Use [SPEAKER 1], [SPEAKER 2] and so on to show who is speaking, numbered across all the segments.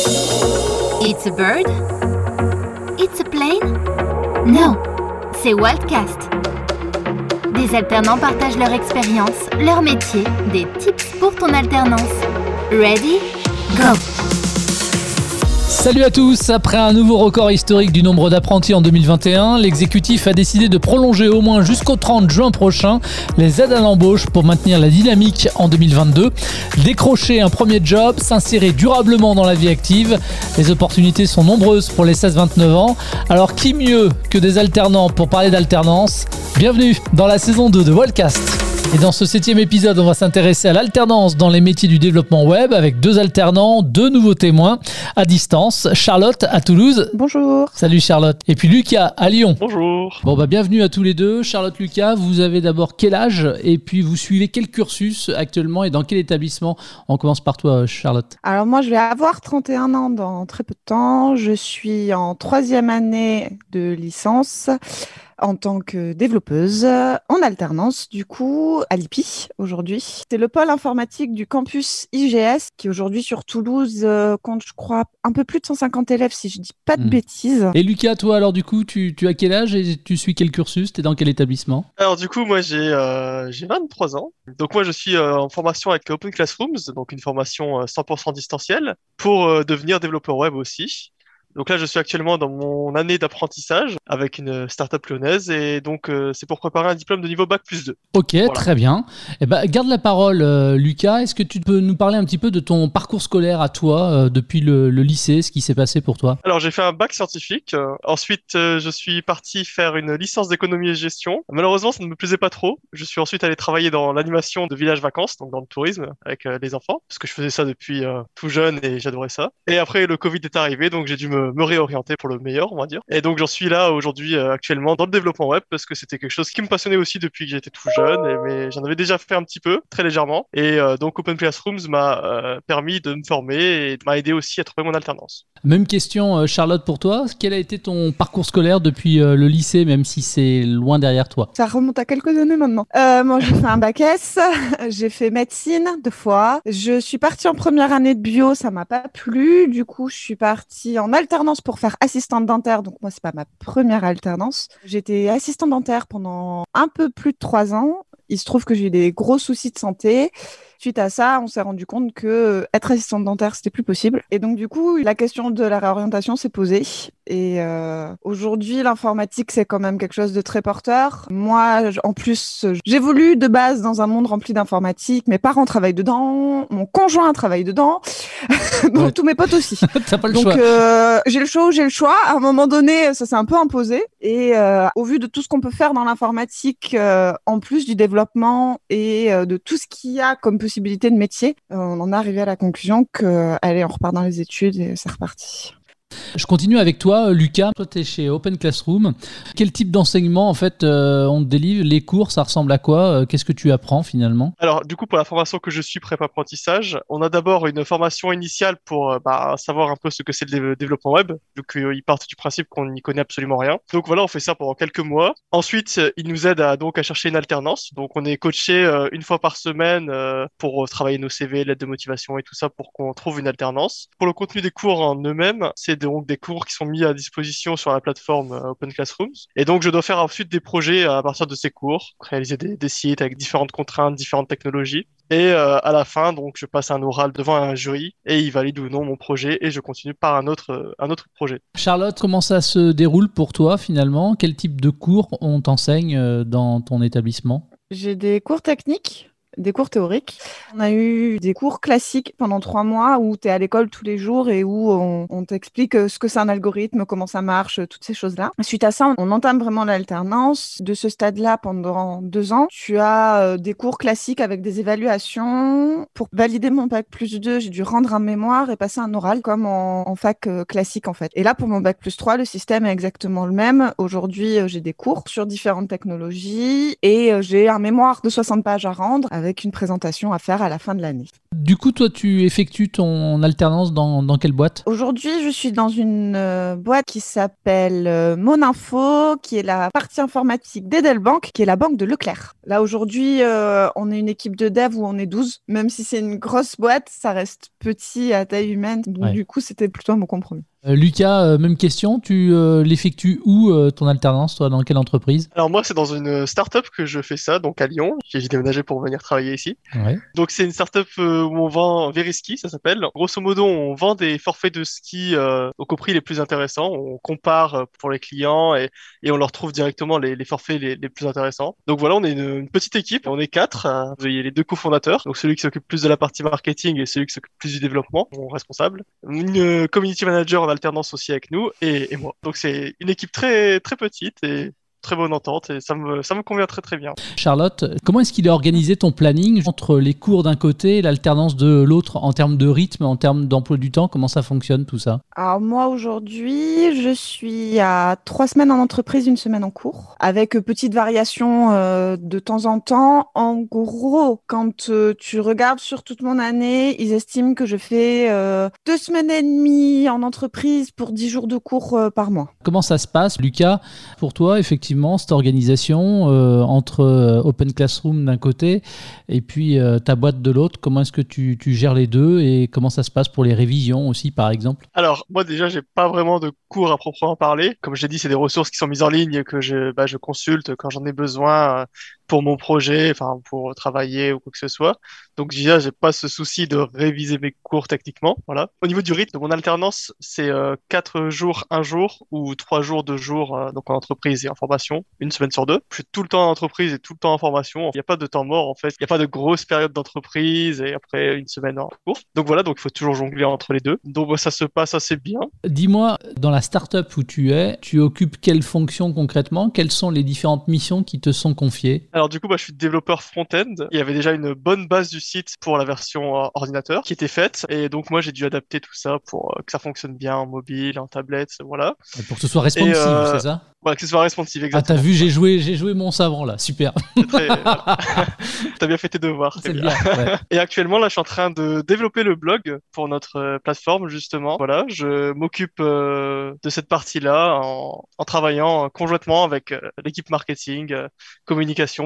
[SPEAKER 1] It's a bird? It's a plane? No, c'est Wildcast. Des alternants partagent leur expérience, leur métier, des tips pour ton alternance. Ready? Go!
[SPEAKER 2] Salut à tous, après un nouveau record historique du nombre d'apprentis en 2021, l'exécutif a décidé de prolonger au moins jusqu'au 30 juin prochain les aides à l'embauche pour maintenir la dynamique en 2022, décrocher un premier job, s'insérer durablement dans la vie active. Les opportunités sont nombreuses pour les 16-29 ans, alors qui mieux que des alternants pour parler d'alternance? Bienvenue dans la saison 2 de Wildcast. Et dans ce septième épisode, on va s'intéresser à l'alternance dans les métiers du développement web avec deux alternants, deux nouveaux témoins à distance. Charlotte à Toulouse.
[SPEAKER 3] Bonjour.
[SPEAKER 2] Salut Charlotte. Et puis Lucas à Lyon.
[SPEAKER 4] Bonjour.
[SPEAKER 2] Bon bah bienvenue à tous les deux. Charlotte, Lucas, vous avez d'abord quel âge et puis vous suivez quel cursus actuellement et dans quel établissement? On commence par toi Charlotte.
[SPEAKER 3] Alors moi je vais avoir 31 ans dans très peu de temps. Je suis en troisième année de licence en tant que développeuse en alternance, du coup, à l'IPI aujourd'hui. C'est le pôle informatique du campus IGS qui aujourd'hui sur Toulouse euh, compte, je crois, un peu plus de 150 élèves si je dis pas de
[SPEAKER 2] Hmm.
[SPEAKER 3] bêtises.
[SPEAKER 2] Et Lucas, toi alors du coup, tu, tu as quel âge et tu suis quel cursus? T'es dans quel établissement?
[SPEAKER 4] Alors du coup, moi j'ai euh, j'ai 23 ans. Donc moi je suis euh, en formation avec Open Classrooms, donc une formation euh, 100% distancielle pour euh, devenir développeur web aussi. Donc là, je suis actuellement dans mon année d'apprentissage avec une startup lyonnaise et donc euh, c'est pour préparer un diplôme de niveau bac plus 2.
[SPEAKER 2] Ok, très bien. Eh ben, garde la parole, euh, Lucas. Est-ce que tu peux nous parler un petit peu de ton parcours scolaire à toi euh, depuis le, le lycée, ce qui s'est passé pour toi?
[SPEAKER 4] Alors j'ai fait un bac scientifique. Euh, ensuite, euh, je suis parti faire une licence d'économie et gestion. Malheureusement, ça ne me plaisait pas trop. Je suis ensuite allé travailler dans l'animation de village vacances, donc dans le tourisme avec les enfants, parce que je faisais ça depuis tout jeune et j'adorais ça. Et après, le Covid est arrivé, donc j'ai dû me, me réorienter pour le meilleur, on va dire. Et donc j'en suis là aujourd'hui, euh, actuellement, dans le développement web, parce que c'était quelque chose qui me passionnait aussi depuis que j'étais tout jeune, et, mais j'en avais déjà fait un petit peu, très légèrement. Et euh, donc Open Classrooms m'a euh, permis de me former et m'a aidé aussi à trouver mon alternance.
[SPEAKER 2] Même question, Charlotte, pour toi. Quel a été ton parcours scolaire depuis euh, le lycée, même si c'est loin derrière toi?
[SPEAKER 3] Ça remonte à quelques années maintenant. Euh, moi, j'ai fait un bac S, j'ai fait médecine deux fois. Je suis partie en première année de bio, ça m'a pas plu. Du coup, je suis partie en alternance pour faire assistante dentaire. Donc moi, c'est pas ma première alternance. J'étais assistante dentaire pendant un peu plus de trois ans. Il se trouve que j'ai eu des gros soucis de santé. Suite à ça, on s'est rendu compte que euh, être assistante dentaire, c'était plus possible. Et donc, du coup, la question de la réorientation s'est posée. Et euh, aujourd'hui, l'informatique, c'est quand même quelque chose de très porteur. Moi, en plus, j'évolue de base dans un monde rempli d'informatique. Mes parents travaillent dedans, mon conjoint travaille dedans, donc
[SPEAKER 2] Ouais.
[SPEAKER 3] tous mes potes aussi.
[SPEAKER 2] T'as pas le
[SPEAKER 3] Donc
[SPEAKER 2] choix.
[SPEAKER 3] euh, j'ai le choix, j'ai le choix. À un moment donné, ça s'est un peu imposé. Et euh, au vu de tout ce qu'on peut faire dans l'informatique, en plus du développement et de tout ce qu'il y a comme possibilité de métier, euh, on en est arrivé à la conclusion que, allez, on repart dans les études et c'est reparti.
[SPEAKER 2] Je continue avec toi, Lucas. Toi, tu es chez Open Classroom. Quel type d'enseignement, en fait, euh, on te délivre? Les cours, ça ressemble à quoi? Euh, Qu'est-ce que tu apprends finalement?
[SPEAKER 4] Alors, du coup, pour la formation que je suis prépa apprentissage, on a d'abord une formation initiale pour euh, bah, savoir un peu ce que c'est le dé- développement web, vu qu'ils partent du principe qu'on n'y connaît absolument rien. Donc voilà, on fait ça pendant quelques mois. Ensuite, ils nous aident à, donc à chercher une alternance. Donc on est coaché une fois par semaine pour travailler nos CV, lettres de motivation et tout ça pour qu'on trouve une alternance. Pour le contenu des cours en eux-mêmes, c'est donc des cours qui sont mis à disposition sur la plateforme euh, Open Classrooms. Et donc je dois faire ensuite des projets à partir de ces cours, réaliser des, des sites avec différentes contraintes, différentes technologies. Et euh, à la fin, donc, je passe un oral devant un jury et il valide ou non mon projet et je continue par un autre, euh, un autre projet.
[SPEAKER 2] Charlotte, comment ça se déroule pour toi finalement? Quel type de cours on t'enseigne euh, dans ton établissement?
[SPEAKER 3] J'ai des cours techniques, des cours théoriques. On a eu des cours classiques pendant trois mois où tu es à l'école tous les jours et où on, t'explique euh, ce que c'est un algorithme, comment ça marche, toutes ces choses-là. Suite à ça, on entame vraiment l'alternance. De ce stade-là, pendant deux ans, tu as euh, des cours classiques avec des évaluations. Pour valider mon bac plus 2, j'ai dû rendre un mémoire et passer un oral comme en, fac euh, classique en fait. Et là, pour mon bac plus 3, le système est exactement le même. Aujourd'hui, j'ai des cours sur différentes technologies et j'ai un mémoire de 60 pages à rendre avec une présentation à faire à la fin de l'année.
[SPEAKER 2] Du coup, toi, tu effectues ton alternance dans, dans quelle boîte?
[SPEAKER 3] Aujourd'hui, je suis dans une euh, boîte qui s'appelle euh, Moninfo, qui est la partie informatique d'Edelbank, qui est la banque de Leclerc. Là, aujourd'hui, euh, on est une équipe de dev où on est 12. Même si c'est une grosse boîte, ça reste petit à taille humaine. Donc,
[SPEAKER 2] Ouais.
[SPEAKER 3] du coup, c'était plutôt un bon compromis.
[SPEAKER 2] Euh, Lucas, euh, même question. Tu euh, l'effectues où euh, ton alternance, toi? Dans quelle entreprise?
[SPEAKER 4] Alors moi, c'est dans une start-up que je fais ça, donc à Lyon. J'ai déménagé pour venir travailler ici.
[SPEAKER 2] Ouais.
[SPEAKER 4] Donc c'est une start-up où on vend Veriski, ça s'appelle. Grosso modo, on vend des forfaits de ski au prix les plus intéressants. On compare pour les clients et, et on leur trouve directement les, les forfaits les, les plus intéressants. Donc voilà, on est une, une petite équipe. On est quatre. Il y a les deux cofondateurs, donc celui qui s'occupe plus de la partie marketing et celui qui s'occupe plus du développement, mon responsable. Une community manager alternance aussi avec nous et, moi. Donc c'est une équipe très très petite et très bonne entente et ça me ça me convient très très bien.
[SPEAKER 2] Charlotte, comment est-ce qu'il est organisé ton planning entre les cours d'un côté et l'alternance de l'autre en termes de rythme, en termes d'emploi du temps? Comment ça fonctionne tout ça?
[SPEAKER 3] Alors moi aujourd'hui, je suis à trois semaines en entreprise, une semaine en cours, avec euh, petite variation euh, de temps en temps. En gros, quand euh, tu regardes sur toute mon année, ils estiment que je fais euh, deux semaines et demie en entreprise pour dix jours de cours euh, par mois.
[SPEAKER 2] Comment ça se passe, Lucas? Pour toi, effectivement, cette organisation euh, entre euh, Open Classroom d'un côté et puis euh, ta boîte de l'autre, comment est-ce que tu, gères les deux et comment ça se passe pour les révisions aussi, par exemple?
[SPEAKER 4] Alors, moi déjà, j'ai pas vraiment de cours à proprement parler. Comme j'ai dit, c'est des ressources qui sont mises en ligne que je, bah, consulte quand j'en ai besoin pour mon projet, enfin pour travailler ou quoi que ce soit. Donc déjà, j'ai pas ce souci de réviser mes cours techniquement. Voilà. Au niveau du rythme, mon alternance, c'est euh, jours, un jour ou trois jours, deux jours, euh, donc en entreprise et en formation, une semaine sur deux. Je suis tout le temps en entreprise et tout le temps en formation. Il n'y a pas de temps mort en fait. Il n'y a pas de grosse période d'entreprise et après une semaine en cours. Donc voilà, donc il faut toujours jongler entre les deux. Donc ça se passe assez bien.
[SPEAKER 2] Dis-moi, dans la startup où tu es, tu occupes quelle fonction concrètement? Quelles sont les différentes missions qui te sont confiées?
[SPEAKER 4] Alors du coup, je suis développeur front-end. Il y avait déjà une bonne base du site pour la version euh, ordinateur qui était faite. Et donc moi, j'ai dû adapter tout ça pour euh, que ça fonctionne bien en mobile, en tablette, voilà.
[SPEAKER 2] Pour que ce soit responsive,
[SPEAKER 4] euh,
[SPEAKER 2] c'est ça?
[SPEAKER 4] Voilà, que ce soit responsive,
[SPEAKER 2] Ah,
[SPEAKER 4] exactement.
[SPEAKER 2] t'as vu, j'ai joué, j'ai joué mon savant là, super.
[SPEAKER 4] C'est très- voilà. T'as bien fait tes devoirs, c'est bien.
[SPEAKER 2] bien. ouais.
[SPEAKER 4] Et actuellement, là, je suis en train de développer le blog pour notre euh, plateforme, justement. Voilà, je m'occupe euh, de cette partie-là en, en travaillant euh, conjointement avec euh, l'équipe marketing, euh,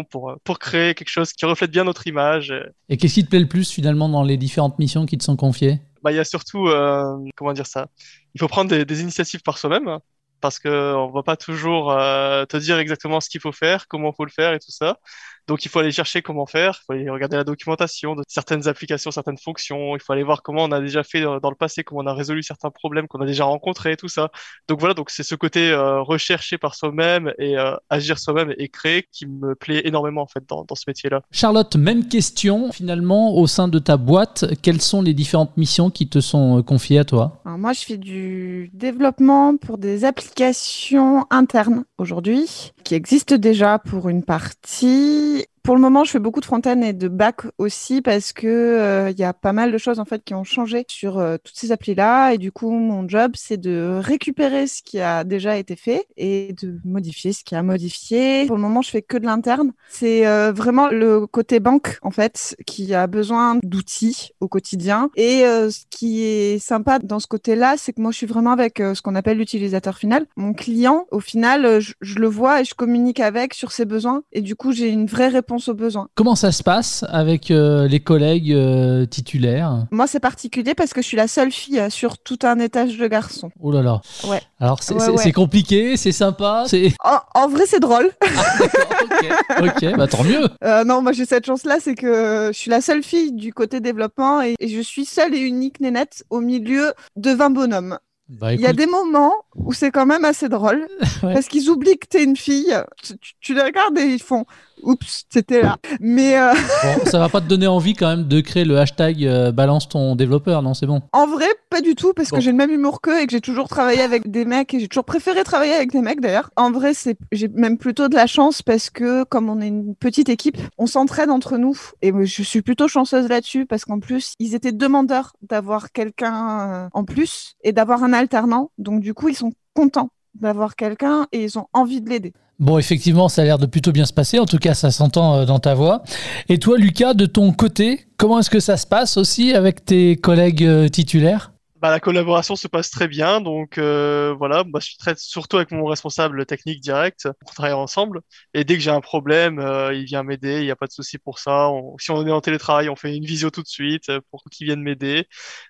[SPEAKER 4] pour, euh, pour créer quelque chose qui reflète bien notre image. euh,
[SPEAKER 2] Et qu'est-ce qui te plaît le plus finalement dans les différentes missions qui te sont confiées?
[SPEAKER 4] Bah, il y a surtout, euh, comment dire ça, il faut prendre des, des initiatives par soi-même parce que on va pas toujours euh, te dire exactement ce qu'il faut faire, comment il faut le faire et tout ça. Donc il faut aller chercher comment faire, il faut aller regarder la documentation de certaines applications, certaines fonctions, il faut aller voir comment on a déjà fait dans le passé, comment on a résolu certains problèmes qu'on a déjà rencontrés, tout ça. Donc voilà, donc c'est ce côté euh, rechercher par soi-même et euh, agir soi-même et créer qui me plaît énormément en fait dans, dans ce métier-là.
[SPEAKER 2] Charlotte, même question finalement au sein de ta boîte, quelles sont les différentes missions qui te sont euh, confiées à toi?
[SPEAKER 3] Alors moi, je fais du développement pour des applications internes aujourd'hui, qui existent déjà pour une partie. Pour le moment, je fais beaucoup de front-end et de back aussi parce que euh, il y a pas mal de choses en fait qui ont changé sur euh, toutes ces applis-là et du coup, mon job c'est de récupérer ce qui a déjà été fait et de modifier ce qui a modifié. Pour le moment, je fais que de l'interne. C'est euh, vraiment le côté banque en fait qui a besoin d'outils au quotidien et euh, ce qui est sympa dans ce côté-là, c'est que moi je suis vraiment avec euh, ce qu'on appelle l'utilisateur final. Mon client, au final, euh, je, je le vois et je communique avec sur ses besoins et du coup, j'ai une vraie réponse aux besoins.
[SPEAKER 2] Comment ça se passe avec euh, les collègues euh, titulaires?
[SPEAKER 3] Moi, c'est particulier parce que je suis la seule fille euh, sur tout un étage de garçons.
[SPEAKER 2] Oh là là.
[SPEAKER 3] Ouais.
[SPEAKER 2] Alors c'est
[SPEAKER 3] Ouais, ouais.
[SPEAKER 2] compliqué, c'est sympa, c'est
[SPEAKER 3] En, en vrai, c'est drôle.
[SPEAKER 2] ok, ok, bah tant mieux.
[SPEAKER 3] Euh, non, moi j'ai cette chance-là, c'est que je suis la seule fille du côté développement et, et je suis seule et unique nénette au milieu de 20 bonhommes.
[SPEAKER 2] Bah
[SPEAKER 3] Il y a des moments où c'est quand même assez drôle
[SPEAKER 2] Ouais.
[SPEAKER 3] parce qu'ils oublient que t'es une fille. Tu, tu- tu les regardes et ils font Oups, c'était là. Mais euh,
[SPEAKER 2] bon, ça va pas te donner envie quand même de créer le hashtag euh, balance ton développeur, non c'est bon.
[SPEAKER 3] en vrai, pas du tout parce
[SPEAKER 2] Bon.
[SPEAKER 3] que j'ai le même humour qu'eux et que j'ai toujours travaillé avec des mecs et j'ai toujours préféré travailler avec des mecs d'ailleurs. En vrai, c'est j'ai même plutôt de la chance parce que comme on est une petite équipe, on s'entraide entre nous et je suis plutôt chanceuse là-dessus parce qu'en plus, ils étaient demandeurs d'avoir quelqu'un euh, en plus et d'avoir un alternant. Donc du coup, ils sont contents d'avoir quelqu'un et ils ont envie de l'aider.
[SPEAKER 2] Bon, effectivement, ça a l'air de plutôt bien se passer. En tout cas, ça s'entend euh, dans ta voix. Et toi, Lucas, de ton côté, comment est-ce que ça se passe aussi avec tes collègues euh, titulaires?
[SPEAKER 4] Bah, la collaboration se passe très bien. Donc euh, voilà, moi, je traite surtout avec mon responsable technique direct. On travaille ensemble. Et dès que j'ai un problème, euh, il vient m'aider. Il n'y a pas de souci pour ça. si on est en télétravail, on fait une visio tout de suite euh, pour qu'il vienne m'aider.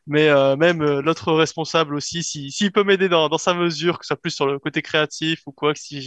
[SPEAKER 4] Mais euh, même euh, l'autre responsable aussi, s'il si, peut m'aider dans, dans, sa mesure, que ce soit plus sur le côté créatif ou quoi, que si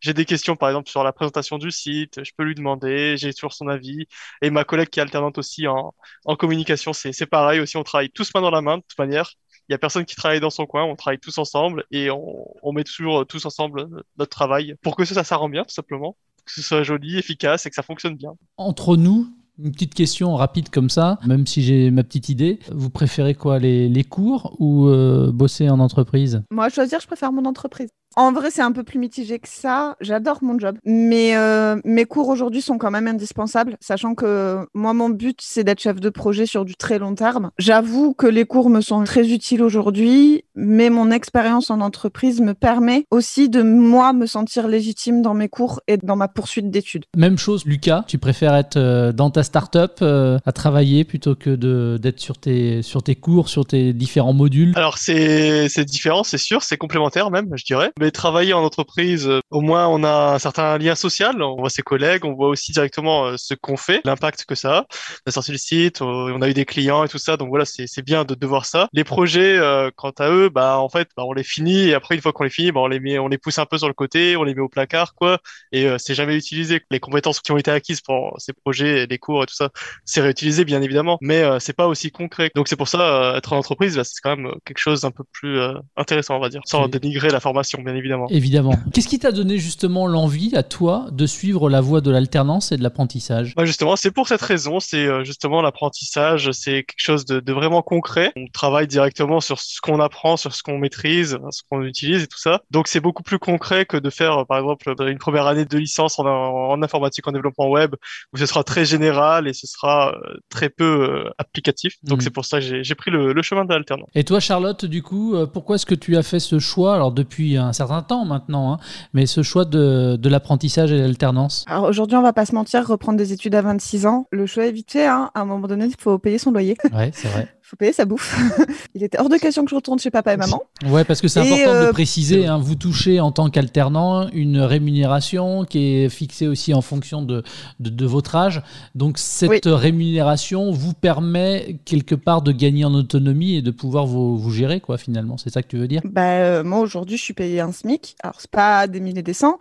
[SPEAKER 4] j'ai des questions par exemple sur la présentation du site, je peux lui demander. J'ai toujours son avis. Et ma collègue qui est alternante aussi en, en communication, c'est pareil aussi. On travaille tous main dans la main de toute manière il y a personne qui travaille dans son coin, on travaille tous ensemble et on, met toujours tous ensemble notre travail pour que ça, ça rend bien tout simplement, que ce soit joli, efficace et que ça fonctionne bien.
[SPEAKER 2] Entre nous, une petite question rapide comme ça, même si j'ai ma petite idée. Vous préférez quoi, les, les cours ou euh, bosser en entreprise?
[SPEAKER 3] Moi, à choisir, je préfère mon entreprise. En vrai, c'est un peu plus mitigé que ça. J'adore mon job. Mais euh, mes cours aujourd'hui sont quand même indispensables, sachant que moi, mon but, c'est d'être chef de projet sur du très long terme. J'avoue que les cours me sont très utiles aujourd'hui, mais mon expérience en entreprise me permet aussi de, moi, me sentir légitime dans mes cours et dans ma poursuite d'études.
[SPEAKER 2] Même chose, Lucas, tu préfères être euh, dans ta start-up euh, à travailler plutôt que d'être sur tes, sur tes cours, sur tes différents modules?
[SPEAKER 4] Alors, c'est différent, c'est sûr, c'est complémentaire même, je dirais. Mais travailler en entreprise, euh, au moins on a un certain lien social, on voit ses collègues, on voit aussi directement euh, ce qu'on fait, l'impact que ça a. On a sorti le site, on a eu des clients et tout ça, donc voilà, c'est bien de, de voir ça. Les projets, euh, quant à eux, bah en fait, bah, on les finit et après une fois qu'on les finit, bah, on les met, on les pousse un peu sur le côté, on les met au placard, quoi, et c'est jamais utilisé. Les compétences qui ont été acquises pour ces projets, les cours et tout ça, c'est réutilisé bien évidemment, mais c'est pas aussi concret. Donc c'est pour ça, être en entreprise, c'est quand même quelque chose d'un peu plus intéressant, on va dire, sans dénigrer la formation, bien évidemment.
[SPEAKER 2] Évidemment. Qu'est-ce qui t'a donné justement l'envie à toi de suivre la voie de l'alternance et de l'apprentissage?
[SPEAKER 4] Bah Justement, c'est pour cette raison. C'est euh, justement l'apprentissage, c'est quelque chose de, de, vraiment concret. On travaille directement sur ce qu'on apprend, sur ce qu'on maîtrise, ce qu'on utilise et tout ça. Donc c'est beaucoup plus concret que de faire, par exemple, une première année de licence en, en informatique en développement web, où ce sera très général et ce sera euh, très peu euh, applicatif. Donc mmh. c'est pour ça que j'ai pris le, le chemin de l'alternance.
[SPEAKER 2] Et toi, Charlotte, du coup, pourquoi est-ce que tu as fait ce choix? Alors depuis un certain temps maintenant, hein, mais ce choix de, de l'apprentissage et l'alternance
[SPEAKER 3] Alors aujourd'hui, on va pas se mentir, reprendre des études à 26 ans, le choix est vite fait. Hein. À un moment donné, il faut payer son loyer.
[SPEAKER 2] Ouais, c'est vrai
[SPEAKER 3] faut payer sa bouffe. il était hors de question que je retourne chez papa et maman.
[SPEAKER 2] Ouais, parce que c'est important de euh, préciser, hein, vous touchez en tant qu'alternant une rémunération qui est fixée aussi en fonction de, de, votre âge. Donc cette rémunération vous permet quelque part de gagner en autonomie et de pouvoir vous, vous gérer, quoi, finalement. C'est ça que tu veux dire?
[SPEAKER 3] Bah, euh, Moi, aujourd'hui, je suis payé un SMIC. Alors, c'est pas des milliers des cents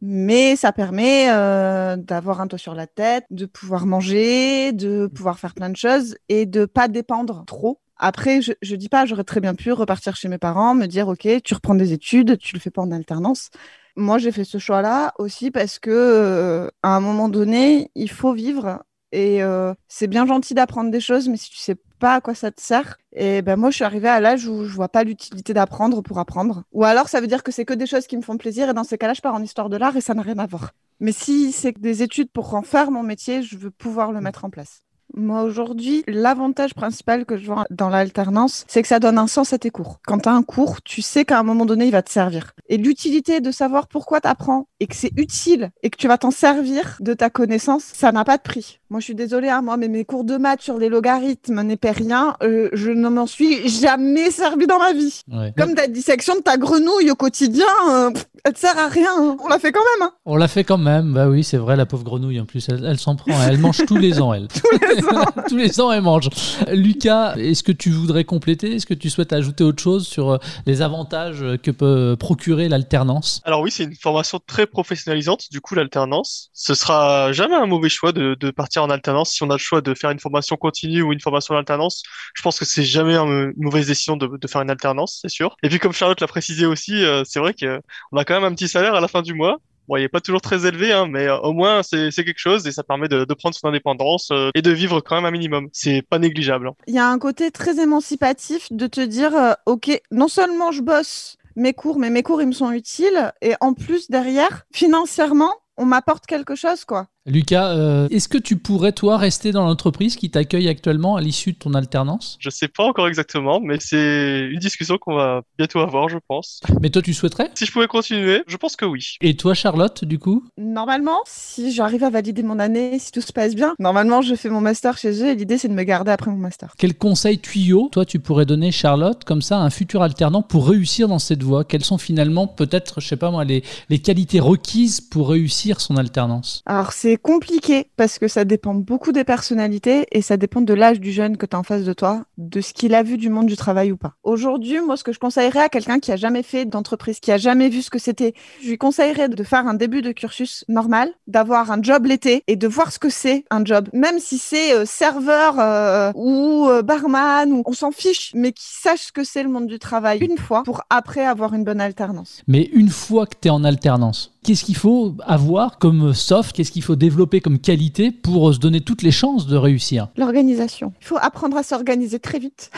[SPEAKER 3] mais ça permet euh, d'avoir un toit sur la tête, de pouvoir manger, de pouvoir faire plein de choses et de pas dépendre trop. Après, je, je dis pas, j'aurais très bien pu repartir chez mes parents, me dire, OK, tu reprends des études, tu le fais pas en alternance. Moi, j'ai fait ce choix-là aussi parce que, euh, à un moment donné, il faut vivre et euh, c'est bien gentil d'apprendre des choses, mais si tu sais pas à quoi ça te sert, et ben moi je suis arrivée à l'âge où je vois pas l'utilité d'apprendre pour apprendre. Ou alors ça veut dire que c'est que des choses qui me font plaisir et dans ces cas-là je pars en histoire de l'art et ça n'a rien à voir. Mais si c'est des études pour en faire mon métier, je veux pouvoir le mettre en place. Moi, aujourd'hui, l'avantage principal que je vois dans l'alternance, c'est que ça donne un sens à tes cours. Quand tu as un cours, tu sais qu'à un moment donné, il va te servir. Et l'utilité de savoir pourquoi tu apprends et que c'est utile et que tu vas t'en servir de ta connaissance, ça n'a pas de prix. Moi, je suis désolée, à hein, moi, mais mes cours de maths sur les logarithmes n'épaient rien. Euh, je ne m'en suis jamais servi dans ma vie. Comme ta dissection de ta grenouille au quotidien, euh, elle te sert à rien. Hein. On l'a fait quand même. Hein.
[SPEAKER 2] On l'a fait quand même. Bah oui, c'est vrai, la pauvre grenouille, en plus, elle, s'en prend. Elle mange tous les ans, elle. tous les ans, elle mange. Lucas, est-ce que tu voudrais compléter? Est-ce que tu souhaites ajouter autre chose sur euh, les avantages que peut procurer l'alternance?
[SPEAKER 4] Alors oui, c'est une formation très professionnalisante. Du coup, l'alternance, ce sera jamais un mauvais choix de, partir en alternance. Si on a le choix de faire une formation continue ou une formation d'alternance, je pense que c'est jamais une mauvaise décision de, de faire une alternance, c'est sûr. Et puis comme Charlotte l'a précisé aussi, euh, c'est vrai qu'on a quand même un petit salaire à la fin du mois. Bon, il n'est pas toujours très élevé, hein, mais euh, au moins c'est quelque chose et ça permet de, de prendre son indépendance euh, et de vivre quand même un minimum. C'est pas négligeable. Hein.
[SPEAKER 3] Il y a un côté très émancipatif de te dire, euh, ok, non seulement je bosse mes cours, mais mes cours ils me sont utiles et en plus derrière, financièrement, on m'apporte quelque chose, quoi.
[SPEAKER 2] Lucas, euh, est-ce que tu pourrais, toi, rester dans l'entreprise qui t'accueille actuellement à l'issue de ton alternance?
[SPEAKER 4] Je sais pas encore exactement, mais c'est une discussion qu'on va bientôt avoir, je pense.
[SPEAKER 2] Mais toi, tu souhaiterais?
[SPEAKER 4] Si je pouvais continuer, je pense que oui.
[SPEAKER 2] Et toi, Charlotte, du coup?
[SPEAKER 3] Normalement, si j'arrive à valider mon année, si tout se passe bien, normalement, je fais mon master chez eux et l'idée, c'est de me garder après mon master.
[SPEAKER 2] Quel conseil tuyau, toi, tu pourrais donner, Charlotte, comme ça, à un futur alternant pour réussir dans cette voie? Quelles sont finalement, peut-être, je sais pas moi, les, les qualités requises pour réussir son alternance?
[SPEAKER 3] Alors, c'est compliqué parce que ça dépend beaucoup des personnalités et ça dépend de l'âge du jeune que tu as en face de toi, de ce qu'il a vu du monde du travail ou pas. Aujourd'hui, moi, ce que je conseillerais à quelqu'un qui a jamais fait d'entreprise, qui a jamais vu ce que c'était, je lui conseillerais de faire un début de cursus normal, d'avoir un job l'été et de voir ce que c'est un job, même si c'est euh, serveur euh, ou euh, barman, ou on s'en fiche, mais qui sache ce que c'est le monde du travail une fois pour après avoir une bonne alternance.
[SPEAKER 2] Mais une fois que tu es en alternance, qu'est-ce qu'il faut avoir comme soft, qu'est-ce qu'il faut développer comme qualité pour se donner toutes les chances de réussir?
[SPEAKER 3] L'organisation. Il faut apprendre à s'organiser très vite.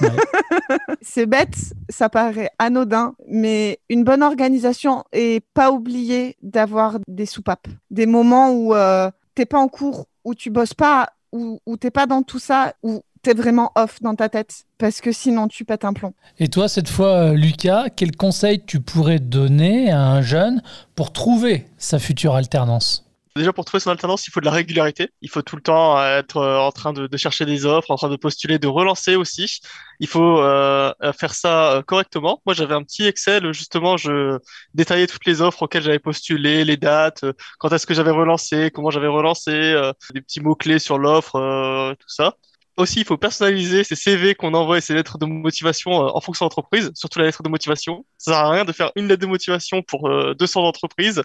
[SPEAKER 3] c'est bête, ça paraît anodin, mais une bonne organisation et pas oublier d'avoir des soupapes, des moments où euh, t'es pas en cours, où tu bosses pas, où, où t'es pas dans tout ça, où t'es vraiment off dans ta tête parce que sinon tu pètes un plomb.
[SPEAKER 2] Et toi, cette fois, Lucas, quel conseil tu pourrais donner à un jeune pour trouver sa future alternance?
[SPEAKER 4] Déjà, pour trouver son alternance, il faut de la régularité. Il faut tout le temps être euh, en train de, de chercher des offres, en train de postuler, de relancer aussi. Il faut euh, faire ça euh, correctement. Moi, j'avais un petit Excel, justement, je détaillais toutes les offres auxquelles j'avais postulé, les dates, quand est-ce que j'avais relancé, comment j'avais relancé, des petits mots-clés sur l'offre, tout ça. Aussi, il faut personnaliser ces CV qu'on envoie et ces lettres de motivation en fonction d'entreprise, surtout la lettre de motivation. Ça sert à rien de faire une lettre de motivation pour 200 entreprises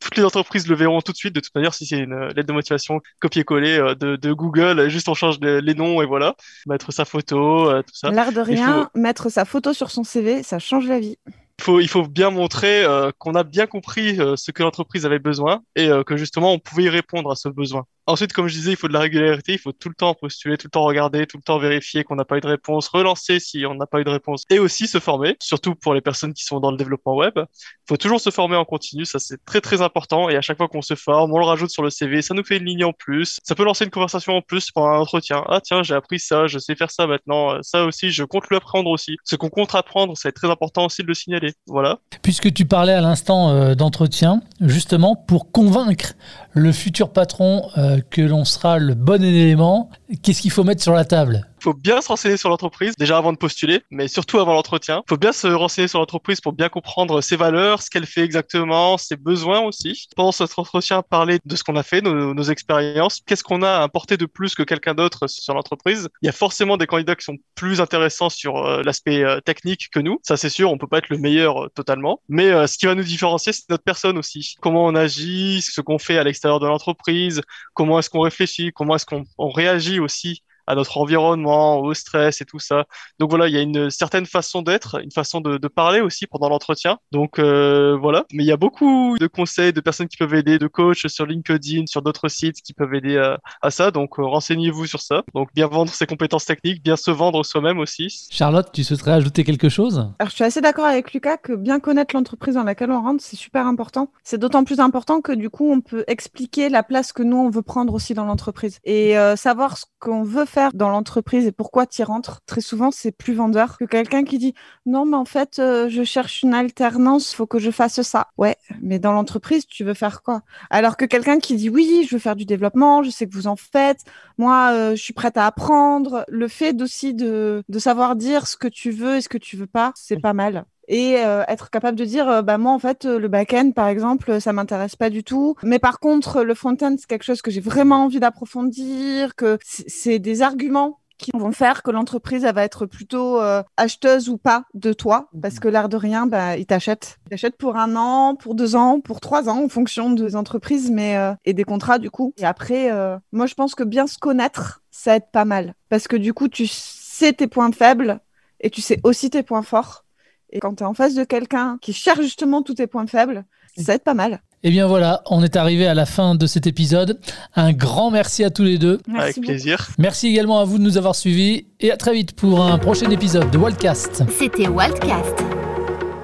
[SPEAKER 4] toutes les entreprises le verront tout de suite. De toute manière, si c'est une lettre de motivation copier-coller de, de, Google, juste on change les noms et voilà. Mettre sa photo, tout ça.
[SPEAKER 3] L'air de rien, mettre sa photo sur son CV, ça change la vie.
[SPEAKER 4] Il faut, il faut bien montrer euh, qu'on a bien compris euh, ce que l'entreprise avait besoin et euh, que justement on pouvait y répondre à ce besoin. Ensuite, comme je disais, il faut de la régularité, il faut tout le temps postuler, tout le temps regarder, tout le temps vérifier qu'on n'a pas eu de réponse, relancer si on n'a pas eu de réponse et aussi se former, surtout pour les personnes qui sont dans le développement web. Il faut toujours se former en continu, ça c'est très très important et à chaque fois qu'on se forme, on le rajoute sur le CV, ça nous fait une ligne en plus, ça peut lancer une conversation en plus pour un entretien. Ah tiens, j'ai appris ça, je sais faire ça maintenant, ça aussi, je compte le apprendre aussi. Ce qu'on compte apprendre, c'est très important aussi de le signaler. Voilà.
[SPEAKER 2] Puisque tu parlais à l'instant euh, d'entretien, justement, pour convaincre le futur patron euh, que l'on sera le bon élément, qu'est-ce qu'il faut mettre sur la table?
[SPEAKER 4] Faut bien se renseigner sur l'entreprise, déjà avant de postuler, mais surtout avant l'entretien. Il faut bien se renseigner sur l'entreprise pour bien comprendre ses valeurs, ce qu'elle fait exactement, ses besoins aussi. Pendant cet entretien, parler de ce qu'on a fait, nos, nos expériences, qu'est-ce qu'on a à apporter de plus que quelqu'un d'autre sur l'entreprise? Il y a forcément des candidats qui sont plus intéressants sur euh, l'aspect euh, technique que nous. Ça, c'est sûr, on peut pas être le meilleur euh, totalement. Mais ce qui va nous différencier, c'est notre personne aussi. Comment on agit, ce qu'on fait à l'extérieur de l'entreprise, comment est-ce qu'on réfléchit, comment est-ce qu'on réagit aussi à notre environnement, au stress et tout ça. Donc voilà, il y a une certaine façon d'être, une façon de, de parler aussi pendant l'entretien. Donc euh, voilà, mais il y a beaucoup de conseils, de personnes qui peuvent aider, de coachs sur LinkedIn, sur d'autres sites qui peuvent aider à, à ça. Donc euh, renseignez-vous sur ça. Donc bien vendre ses compétences techniques, bien se vendre soi-même aussi.
[SPEAKER 2] Charlotte, tu souhaiterais ajouter quelque chose?
[SPEAKER 3] Alors je suis assez d'accord avec Lucas que bien connaître l'entreprise dans laquelle on rentre, c'est super important. C'est d'autant plus important que du coup, on peut expliquer la place que nous, on veut prendre aussi dans l'entreprise et euh, savoir ce qu'on veut faire dans l'entreprise et pourquoi tu y rentres. Très souvent, c'est plus vendeur que quelqu'un qui dit non, mais en fait, euh, je cherche une alternance, faut que je fasse ça. Ouais, mais dans l'entreprise, tu veux faire quoi? Alors que quelqu'un qui dit oui, je veux faire du développement, je sais que vous en faites, moi, euh, je suis prête à apprendre. Le fait aussi de, de savoir dire ce que tu veux et ce que tu veux pas, c'est pas mal et euh, être capable de dire euh, bah moi en fait le back-end par exemple ça m'intéresse pas du tout. Mais par contre le front-end c'est quelque chose que j'ai vraiment envie d'approfondir que c'est des arguments qui vont faire que l'entreprise elle va être plutôt euh, acheteuse ou pas de toi. Parce que l'air de rien bah il t'achète il t'achète pour un an pour deux ans pour trois ans en fonction des entreprises mais euh, et des contrats du coup. Et après euh, moi je pense que bien se connaître ça aide pas mal. Parce que du coup tu sais tes points faibles et tu sais aussi tes points forts et quand tu es en face de quelqu'un qui cherche justement tous tes points faibles, ça aide pas mal.
[SPEAKER 2] Et eh bien voilà, on est arrivé à la fin de cet épisode. Un grand merci à tous les deux.
[SPEAKER 3] Merci
[SPEAKER 4] Avec
[SPEAKER 3] beaucoup.
[SPEAKER 4] plaisir.
[SPEAKER 2] Merci également à vous de nous avoir suivis et à très vite pour un prochain épisode de Wildcast.
[SPEAKER 1] C'était Waltcast,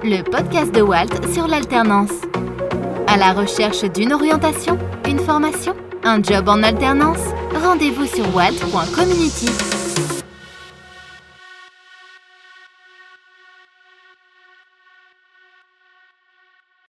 [SPEAKER 1] le podcast de Walt sur l'alternance. À la recherche d'une orientation, une formation Un job en alternance Rendez-vous sur walt.community.